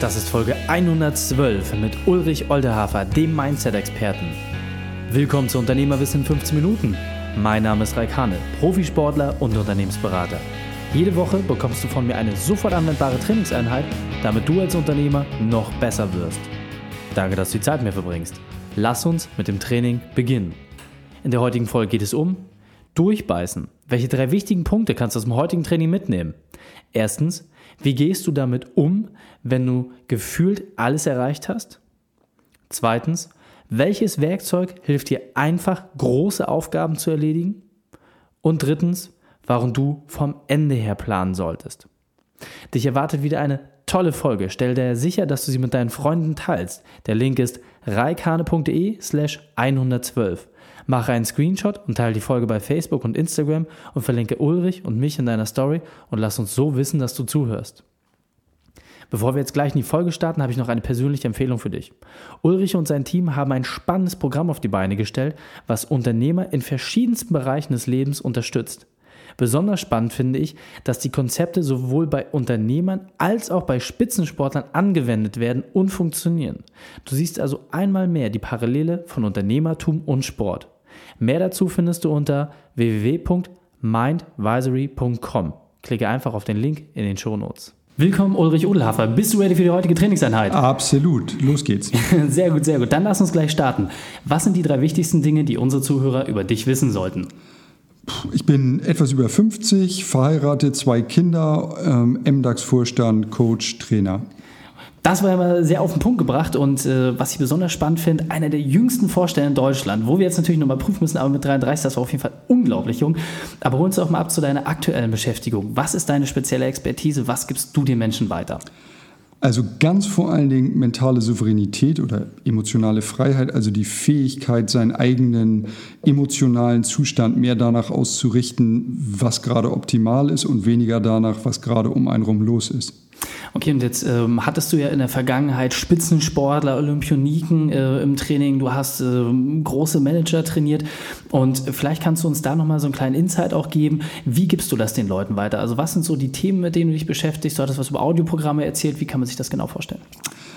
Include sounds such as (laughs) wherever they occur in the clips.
Das ist Folge 112 mit Ulrich Oldehafer, dem Mindset-Experten. Willkommen zu Unternehmerwissen in 15 Minuten. Mein Name ist Raik Hane, Profisportler und Unternehmensberater. Jede Woche bekommst du von mir eine sofort anwendbare Trainingseinheit, damit du als Unternehmer noch besser wirst. Danke, dass du die Zeit mir verbringst. Lass uns mit dem Training beginnen. In der heutigen Folge geht es um Durchbeißen. Welche drei wichtigen Punkte kannst du aus dem heutigen Training mitnehmen? Erstens, wie gehst du damit um, wenn du gefühlt alles erreicht hast? Zweitens, welches Werkzeug hilft dir einfach, große Aufgaben zu erledigen? Und drittens, warum du vom Ende her planen solltest. Dich erwartet wieder eine tolle Folge. Stell dir sicher, dass du sie mit deinen Freunden teilst. Der Link ist reikane.de slash 112. Mache einen Screenshot und teile die Folge bei Facebook und Instagram und verlinke Ulrich und mich in deiner Story und lass uns so wissen, dass du zuhörst. Bevor wir jetzt gleich in die Folge starten, habe ich noch eine persönliche Empfehlung für dich. Ulrich und sein Team haben ein spannendes Programm auf die Beine gestellt, was Unternehmer in verschiedensten Bereichen des Lebens unterstützt. Besonders spannend finde ich, dass die Konzepte sowohl bei Unternehmern als auch bei Spitzensportlern angewendet werden und funktionieren. Du siehst also einmal mehr die Parallele von Unternehmertum und Sport. Mehr dazu findest du unter www.mindvisory.com. Klicke einfach auf den Link in den Show Notes. Willkommen, Ulrich Udelhafer. Bist du ready für die heutige Trainingseinheit? Absolut. Los geht's. (laughs) Sehr gut, sehr gut. Dann lass uns gleich starten. Was sind die drei wichtigsten Dinge, die unsere Zuhörer über dich wissen sollten? Ich bin etwas über 50, verheiratet, zwei Kinder, ähm, MDAX-Vorstand, Coach, Trainer. Das war immer sehr auf den Punkt gebracht und äh, was ich besonders spannend finde, einer der jüngsten Vorstellen in Deutschland, wo wir jetzt natürlich nochmal prüfen müssen, aber mit 33, das war auf jeden Fall unglaublich jung. Aber hol uns doch mal ab zu deiner aktuellen Beschäftigung. Was ist deine spezielle Expertise? Was gibst du den Menschen weiter? Also ganz vor allen Dingen mentale Souveränität oder emotionale Freiheit, also die Fähigkeit, seinen eigenen emotionalen Zustand mehr danach auszurichten, was gerade optimal ist und weniger danach, was gerade um einen rum los ist. Okay, und jetzt ähm, hattest du ja in der Vergangenheit Spitzensportler, Olympioniken äh, im Training, du hast äh, große Manager trainiert und vielleicht kannst du uns da nochmal so einen kleinen Insight auch geben. Wie gibst du das den Leuten weiter? Also was sind so die Themen, mit denen du dich beschäftigst? Du hattest was über Audioprogramme erzählt. Wie kann man sich das genau vorstellen?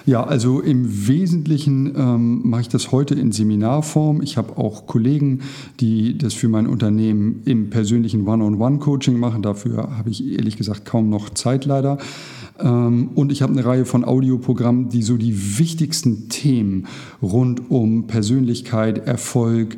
Ja, also im Wesentlichen ähm, mache ich das heute in Seminarform. Ich habe auch Kollegen, die das für mein Unternehmen im persönlichen One-on-One-Coaching machen. Dafür habe ich ehrlich gesagt kaum noch Zeit leider. Ähm, und ich habe eine Reihe von Audioprogrammen, die so die wichtigsten Themen rund um Persönlichkeit, Erfolg,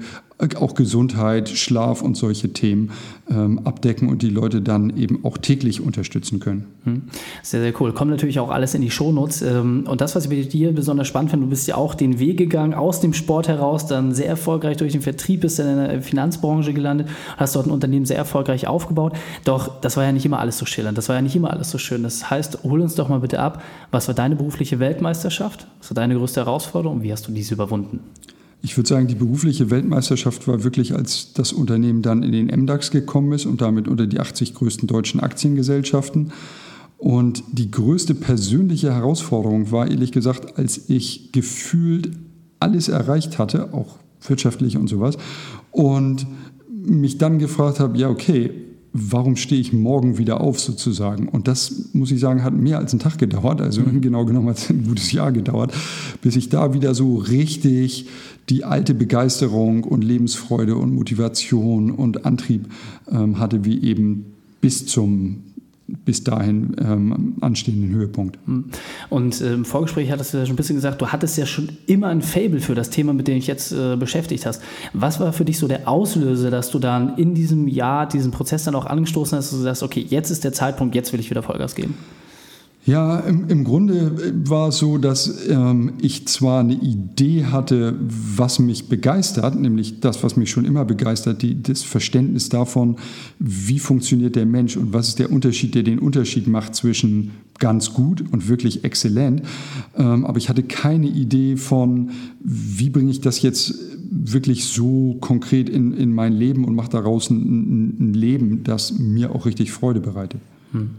auch Gesundheit, Schlaf und solche Themen ähm, abdecken und die Leute dann eben auch täglich unterstützen können. Hm. Sehr, sehr cool. Kommt natürlich auch alles in die Shownotes. Ähm, und das, was ich bei dir besonders spannend finde, du bist ja auch den Weg gegangen aus dem Sport heraus, dann sehr erfolgreich durch den Vertrieb, bist dann in der Finanzbranche gelandet, hast dort ein Unternehmen sehr erfolgreich aufgebaut. Doch das war ja nicht immer alles so schillernd, das war ja nicht immer alles so schön. Das heißt, hol uns doch mal bitte ab, was war deine berufliche Weltmeisterschaft? Was war deine größte Herausforderung und wie hast du diese überwunden? Ich würde sagen, die berufliche Weltmeisterschaft war wirklich, als das Unternehmen dann in den MDAX gekommen ist und damit unter die 80 größten deutschen Aktiengesellschaften. Und die größte persönliche Herausforderung war, ehrlich gesagt, als ich gefühlt alles erreicht hatte, auch wirtschaftlich und sowas, und mich dann gefragt habe, ja, okay, warum stehe ich morgen wieder auf sozusagen? Und das, muss ich sagen, hat mehr als einen Tag gedauert, also mhm. genau genommen hat es ein gutes Jahr gedauert, bis ich da wieder so richtig die alte Begeisterung und Lebensfreude und Motivation und Antrieb ähm, hatte, wie eben bis zum bis dahin ähm, anstehenden Höhepunkt. Hm. Und äh, im Vorgespräch hattest du ja schon ein bisschen gesagt, du hattest ja schon immer ein Fable für das Thema, mit dem ich jetzt äh, beschäftigt hast. Was war für dich so der Auslöser, dass du dann in diesem Jahr diesen Prozess dann auch angestoßen hast, dass du sagst, okay, jetzt ist der Zeitpunkt, jetzt will ich wieder Vollgas geben? Ja, im, im Grunde war es so, dass ähm, ich zwar eine Idee hatte, was mich begeistert, nämlich das, was mich schon immer begeistert, die, das Verständnis davon, wie funktioniert der Mensch und was ist der Unterschied, der den Unterschied macht zwischen ganz gut und wirklich exzellent. Ähm, aber ich hatte keine Idee von, wie bringe ich das jetzt wirklich so konkret in, in mein Leben und mache daraus ein, ein Leben, das mir auch richtig Freude bereitet. Hm.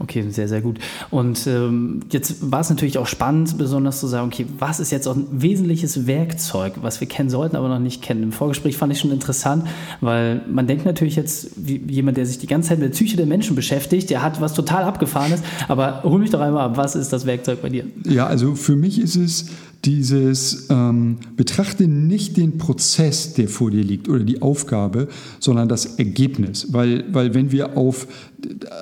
Okay, sehr, sehr gut. Und ähm, jetzt war es natürlich auch spannend, besonders zu sagen, okay, was ist jetzt auch ein wesentliches Werkzeug, was wir kennen sollten, aber noch nicht kennen. Im Vorgespräch fand ich schon interessant, weil man denkt natürlich jetzt, wie jemand, der sich die ganze Zeit mit der Psyche der Menschen beschäftigt, der hat was total abgefahrenes, aber hol mich doch einmal ab, was ist das Werkzeug bei dir? Ja, also für mich ist es dieses ähm, betrachte nicht den Prozess, der vor dir liegt oder die Aufgabe, sondern das Ergebnis. Weil, weil wenn wir auf,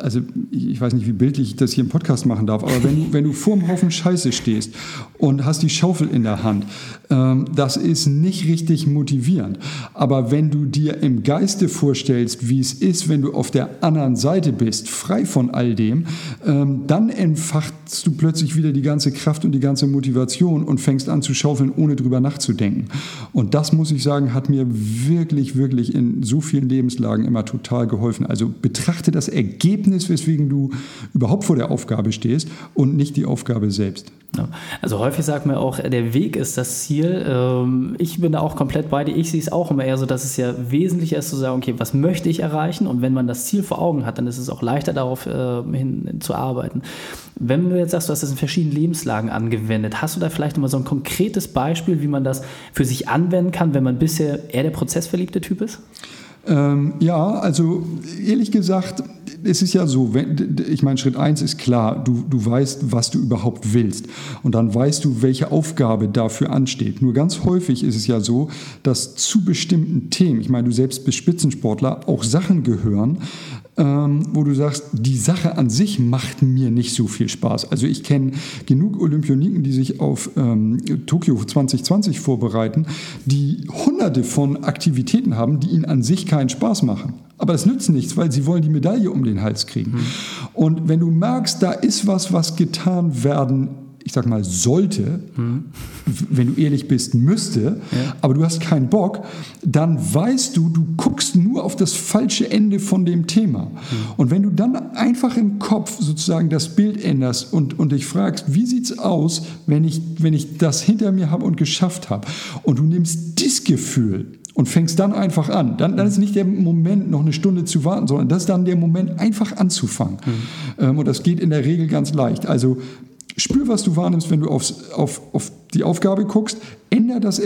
also ich weiß nicht, wie bildlich ich das hier im Podcast machen darf, aber wenn du, wenn du vor einem Haufen Scheiße stehst und hast die Schaufel in der Hand, ähm, das ist nicht richtig motivierend. Aber wenn du dir im Geiste vorstellst, wie es ist, wenn du auf der anderen Seite bist, frei von all dem, ähm, dann entfachst du plötzlich wieder die ganze Kraft und die ganze Motivation und fängst an zu schaufeln, ohne drüber nachzudenken. Und das, muss ich sagen, hat mir wirklich, wirklich in so vielen Lebenslagen immer total geholfen. Also betrachte das Ergebnis, weswegen du überhaupt vor der Aufgabe stehst und nicht die Aufgabe selbst. Also häufig sagt man auch, der Weg ist das Ziel. Ähm, ich bin da auch komplett bei dir. Ich sehe es auch immer eher so, dass es ja wesentlich ist zu sagen, okay, was möchte ich erreichen? Und wenn man das Ziel vor Augen hat, dann ist es auch leichter darauf äh, hin zu arbeiten. Wenn du jetzt sagst, du hast das in verschiedenen Lebenslagen angewendet, hast du da vielleicht nochmal so ein konkretes Beispiel, wie man das für sich anwenden kann, wenn man bisher eher der prozessverliebte Typ ist? Ähm, ja, also ehrlich gesagt, es ist ja so, wenn, ich meine, Schritt 1 ist klar, du, du weißt, was du überhaupt willst. Und dann weißt du, welche Aufgabe dafür ansteht. Nur ganz häufig ist es ja so, dass zu bestimmten Themen, ich meine, du selbst bist Spitzensportler, auch Sachen gehören, ähm, wo du sagst, die Sache an sich macht mir nicht so viel Spaß. Also ich kenne genug Olympioniken, die sich auf ähm, Tokio 2020 vorbereiten, die hunderte von Aktivitäten haben, die ihnen an sich keinen Spaß machen. Aber das nützt nichts, weil sie wollen die Medaille um den Hals kriegen. Mhm. Und wenn du merkst, da ist was, was getan werden ich sag mal, sollte, mhm. wenn du ehrlich bist, müsste, ja. aber du hast keinen Bock, dann weißt du, du guckst nur auf das falsche Ende von dem Thema. Mhm. Und wenn du dann einfach im Kopf sozusagen das Bild änderst und, und dich fragst, wie sieht es aus, wenn ich, wenn ich das hinter mir habe und geschafft habe, und du nimmst dieses Gefühl und fängst dann einfach an. Dann, dann ist nicht der Moment, noch eine Stunde zu warten, sondern das ist dann der Moment, einfach anzufangen. Mhm. Ähm, und das geht in der Regel ganz leicht. Also spür, was du wahrnimmst, wenn du aufs, auf, auf die Aufgabe guckst, ändere das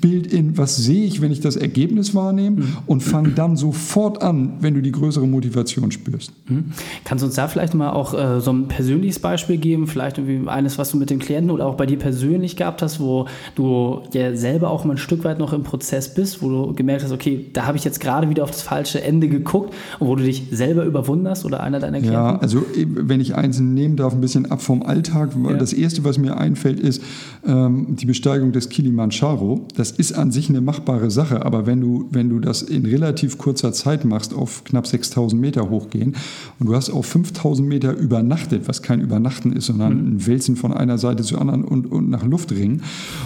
Bild in, was sehe ich, wenn ich das Ergebnis wahrnehme mhm. und fang dann sofort an, wenn du die größere Motivation spürst. Mhm. Kannst du uns da vielleicht mal auch äh, so ein persönliches Beispiel geben, vielleicht irgendwie eines, was du mit dem Klienten oder auch bei dir persönlich gehabt hast, wo du ja selber auch mal ein Stück weit noch im Prozess bist, wo du gemerkt hast, okay, da habe ich jetzt gerade wieder auf das falsche Ende geguckt und wo du dich selber überwunderst oder einer deiner Klienten? Ja, also wenn ich eins nehmen darf, ein bisschen ab vom Alltag, ja. das Erste, was mir einfällt, ist, ähm, die Besteigung des Kilimanjaro. Das ist an sich eine machbare Sache, aber wenn du, wenn du das in relativ kurzer Zeit machst, auf knapp 6000 Meter hochgehen und du hast auf 5000 Meter übernachtet, was kein Übernachten ist, sondern mhm. ein Wälzen von einer Seite zur anderen und, und nach Luft ringen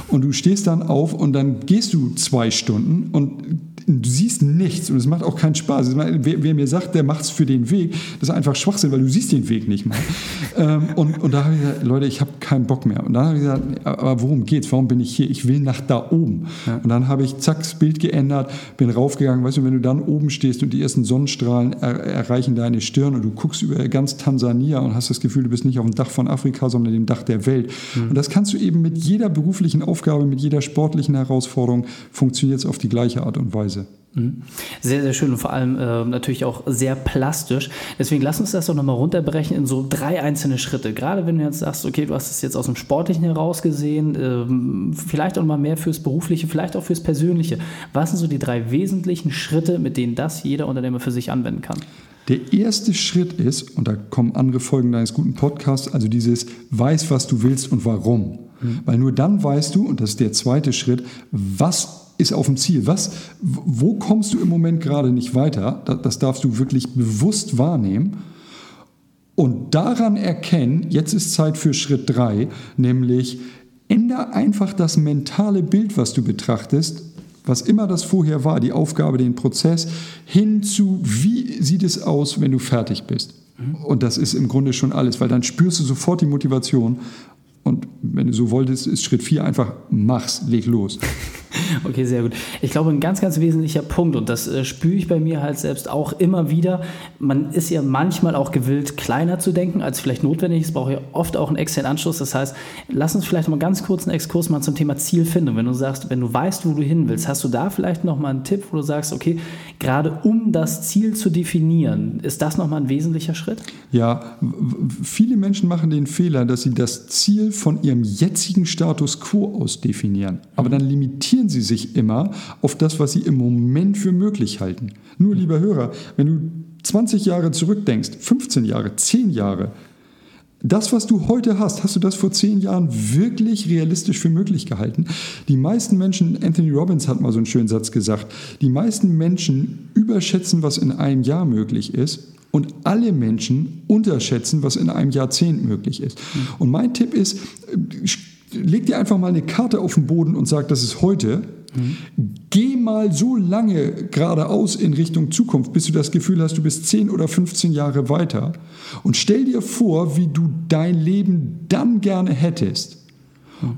und du stehst dann auf und dann gehst du zwei Stunden und du siehst nichts und es macht auch keinen Spaß. Wer, wer mir sagt, der macht es für den Weg, das ist einfach Schwachsinn, weil du siehst den Weg nicht mal. (laughs) ähm, und, und da habe ich gesagt, Leute, ich habe keinen Bock mehr. Und dann habe ich gesagt, aber worum geht's? Warum bin ich hier? Ich will nach da oben. Ja. Und dann habe ich zack das Bild geändert, bin raufgegangen. Weißt du, wenn du dann oben stehst und die ersten Sonnenstrahlen er, erreichen deine Stirn und du guckst über ganz Tansania und hast das Gefühl, du bist nicht auf dem Dach von Afrika, sondern dem Dach der Welt. Mhm. Und das kannst du eben mit jeder beruflichen Aufgabe, mit jeder sportlichen Herausforderung funktioniert es auf die gleiche Art und Weise. Weise. Mhm. Sehr, sehr schön und vor allem äh, natürlich auch sehr plastisch. Deswegen lass uns das doch nochmal runterbrechen in so drei einzelne Schritte. Gerade wenn du jetzt sagst, okay, du hast es jetzt aus dem Sportlichen heraus gesehen, ähm, vielleicht auch mal mehr fürs Berufliche, vielleicht auch fürs Persönliche. Was sind so die drei wesentlichen Schritte, mit denen das jeder Unternehmer für sich anwenden kann? Der erste Schritt ist, und da kommen andere Folgen deines guten Podcasts, also dieses Weiß, was du willst und warum. Mhm. Weil nur dann weißt du, und das ist der zweite Schritt, was ist auf dem Ziel. Was, wo kommst du im Moment gerade nicht weiter? Das darfst du wirklich bewusst wahrnehmen. Und daran erkennen, jetzt ist Zeit für Schritt 3, nämlich ändere einfach das mentale Bild, was du betrachtest, was immer das vorher war, die Aufgabe, den Prozess, hin zu, wie sieht es aus, wenn du fertig bist. Und das ist im Grunde schon alles, weil dann spürst du sofort die Motivation. Und wenn du so wolltest, ist Schritt 4 einfach, mach's, leg los. (laughs) (laughs) Okay, sehr gut. Ich glaube, ein ganz, ganz wesentlicher Punkt, und das äh, spüre ich bei mir halt selbst auch immer wieder, man ist ja manchmal auch gewillt, kleiner zu denken, als vielleicht notwendig ist, brauche ja oft auch einen externen Anschluss. Das heißt, lass uns vielleicht mal ganz kurz einen Exkurs machen zum Thema Zielfindung. Wenn du sagst, wenn du weißt, wo du hin willst, hast du da vielleicht nochmal einen Tipp, wo du sagst, okay, gerade um das Ziel zu definieren, ist das nochmal ein wesentlicher Schritt? Ja, viele Menschen machen den Fehler, dass sie das Ziel von ihrem jetzigen Status quo aus definieren. Aber dann limitieren sie sich immer auf das, was sie im Moment für möglich halten. Nur, lieber Hörer, wenn du 20 Jahre zurückdenkst, 15 Jahre, 10 Jahre, das, was du heute hast, hast du das vor zehn Jahren wirklich realistisch für möglich gehalten? Die meisten Menschen, Anthony Robbins hat mal so einen schönen Satz gesagt, die meisten Menschen überschätzen, was in einem Jahr möglich ist und alle Menschen unterschätzen, was in einem Jahrzehnt möglich ist. Und mein Tipp ist, leg dir einfach mal eine Karte auf den Boden und sag, das ist heute. Mhm. Geh mal so lange geradeaus in Richtung Zukunft, bis du das Gefühl hast, du bist 10 oder 15 Jahre weiter. Und stell dir vor, wie du dein Leben dann gerne hättest.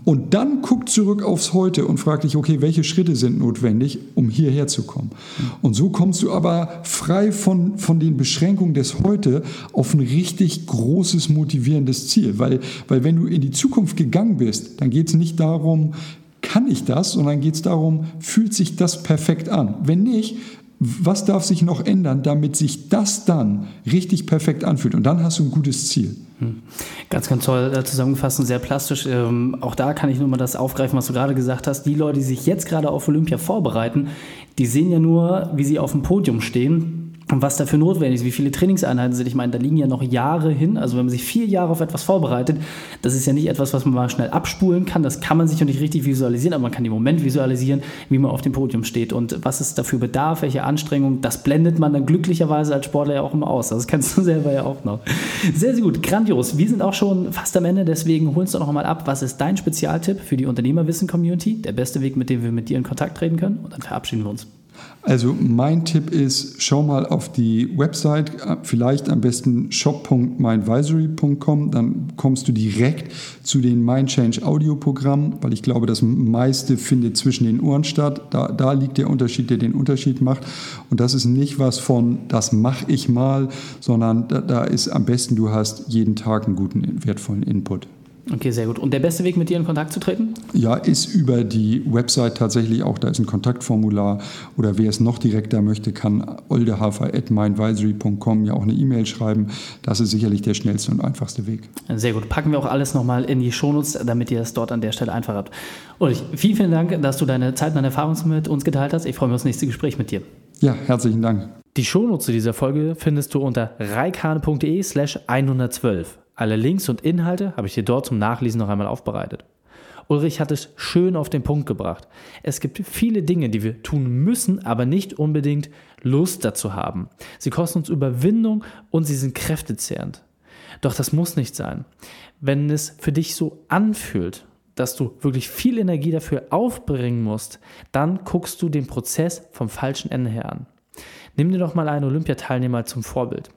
Und dann guck zurück aufs Heute und frag dich, okay, welche Schritte sind notwendig, um hierher zu kommen. Und so kommst du aber frei von, von den Beschränkungen des Heute auf ein richtig großes, motivierendes Ziel. Weil, weil wenn du in die Zukunft gegangen bist, dann geht es nicht darum, kann ich das, sondern geht es darum, fühlt sich das perfekt an. Wenn nicht, was darf sich noch ändern, damit sich das dann richtig perfekt anfühlt? Und dann hast du ein gutes Ziel. Hm. Ganz, ganz toll äh, zusammengefasst und sehr plastisch. Ähm, auch da kann ich nur mal das aufgreifen, was du gerade gesagt hast. Die Leute, die sich jetzt gerade auf Olympia vorbereiten, die sehen ja nur, wie sie auf dem Podium stehen und was dafür notwendig ist, wie viele Trainingseinheiten sind. Ich meine, da liegen ja noch Jahre hin. Also wenn man sich vier Jahre auf etwas vorbereitet, das ist ja nicht etwas, was man mal schnell abspulen kann. Das kann man sich noch nicht richtig visualisieren, aber man kann den Moment visualisieren, wie man auf dem Podium steht und was es dafür bedarf, welche Anstrengungen. Das blendet man dann glücklicherweise als Sportler ja auch immer aus. Das kennst du (laughs) selber ja auch noch. Sehr, sehr gut. Grandios. Wir sind auch schon fast am Ende, deswegen holen uns doch noch mal ab. Was ist dein Spezialtipp für die Unternehmerwissen-Community? Der beste Weg, mit dem wir mit dir in Kontakt treten können? Und dann verabschieden wir uns. Also mein Tipp ist, schau mal auf die Website, vielleicht am besten shop.mindvisory.com, dann kommst du direkt zu den Mindchange Audioprogrammen, weil ich glaube, das meiste findet zwischen den Ohren statt. Da, da liegt der Unterschied, der den Unterschied macht. Und das ist nicht was von, das mache ich mal, sondern da, da ist am besten, du hast jeden Tag einen guten, wertvollen Input. Okay, sehr gut. Und der beste Weg, mit dir in Kontakt zu treten? Ja, ist über die Website tatsächlich auch. Da ist ein Kontaktformular. Oder wer es noch direkter möchte, kann oldehafer.myadvisory.com ja auch eine E-Mail schreiben. Das ist sicherlich der schnellste und einfachste Weg. Sehr gut. Packen wir auch alles nochmal in die Shownotes, damit ihr es dort an der Stelle einfach habt. Ulrich, vielen, vielen Dank, dass du deine Zeit und deine Erfahrungen mit uns geteilt hast. Ich freue mich auf das nächste Gespräch mit dir. Ja, herzlichen Dank. Die Shownotes zu dieser Folge findest du unter reikane.de slash 112. Alle Links und Inhalte habe ich dir dort zum Nachlesen noch einmal aufbereitet. Ulrich hat es schön auf den Punkt gebracht. Es gibt viele Dinge, die wir tun müssen, aber nicht unbedingt Lust dazu haben. Sie kosten uns Überwindung und sie sind kräftezehrend. Doch das muss nicht sein. Wenn es für dich so anfühlt, dass du wirklich viel Energie dafür aufbringen musst, dann guckst du den Prozess vom falschen Ende her an. Nimm dir doch mal einen Olympiateilnehmer zum Vorbild.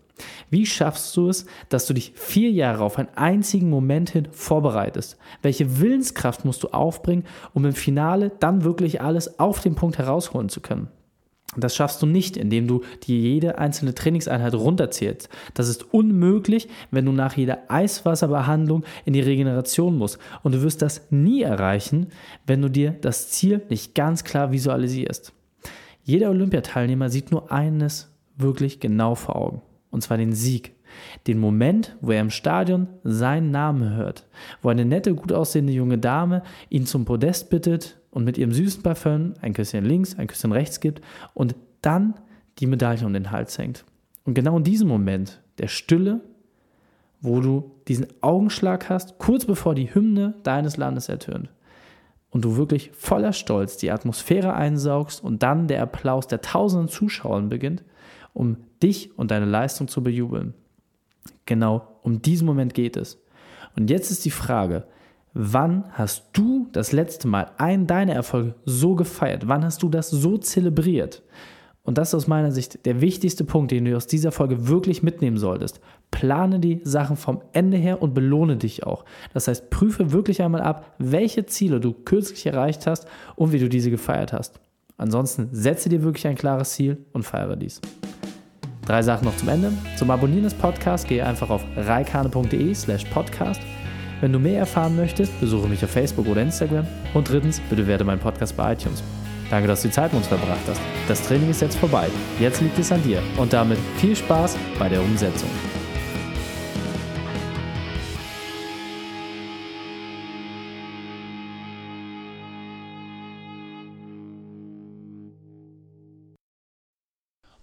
Wie schaffst du es, dass du dich vier Jahre auf einen einzigen Moment hin vorbereitest? Welche Willenskraft musst du aufbringen, um im Finale dann wirklich alles auf den Punkt herausholen zu können? Das schaffst du nicht, indem du dir jede einzelne Trainingseinheit runterzählst. Das ist unmöglich, wenn du nach jeder Eiswasserbehandlung in die Regeneration musst. Und du wirst das nie erreichen, wenn du dir das Ziel nicht ganz klar visualisierst. Jeder Olympiateilnehmer sieht nur eines wirklich genau vor Augen und zwar den Sieg. Den Moment, wo er im Stadion seinen Namen hört, wo eine nette, gut aussehende junge Dame ihn zum Podest bittet und mit ihrem süßen Parfüm ein Küsschen links, ein Küsschen rechts gibt und dann die Medaille um den Hals hängt. Und genau in diesem Moment, der Stille, wo du diesen Augenschlag hast, kurz bevor die Hymne deines Landes ertönt und du wirklich voller Stolz die Atmosphäre einsaugst und dann der Applaus der tausenden Zuschauer beginnt, um dich und deine Leistung zu bejubeln. Genau um diesen Moment geht es. Und jetzt ist die Frage, wann hast du das letzte Mal einen deiner Erfolge so gefeiert? Wann hast du das so zelebriert? Und das ist aus meiner Sicht der wichtigste Punkt, den du aus dieser Folge wirklich mitnehmen solltest. Plane die Sachen vom Ende her und belohne dich auch. Das heißt, prüfe wirklich einmal ab, welche Ziele du kürzlich erreicht hast und wie du diese gefeiert hast. Ansonsten setze dir wirklich ein klares Ziel und feiere dies. Drei Sachen noch zum Ende. Zum Abonnieren des Podcasts gehe einfach auf reikane.de slash podcast. Wenn du mehr erfahren möchtest, besuche mich auf Facebook oder Instagram. Und drittens, bitte werde meinen Podcast bei iTunes. Danke, dass du die Zeit mit uns verbracht hast. Das Training ist jetzt vorbei. Jetzt liegt es an dir. Und damit viel Spaß bei der Umsetzung.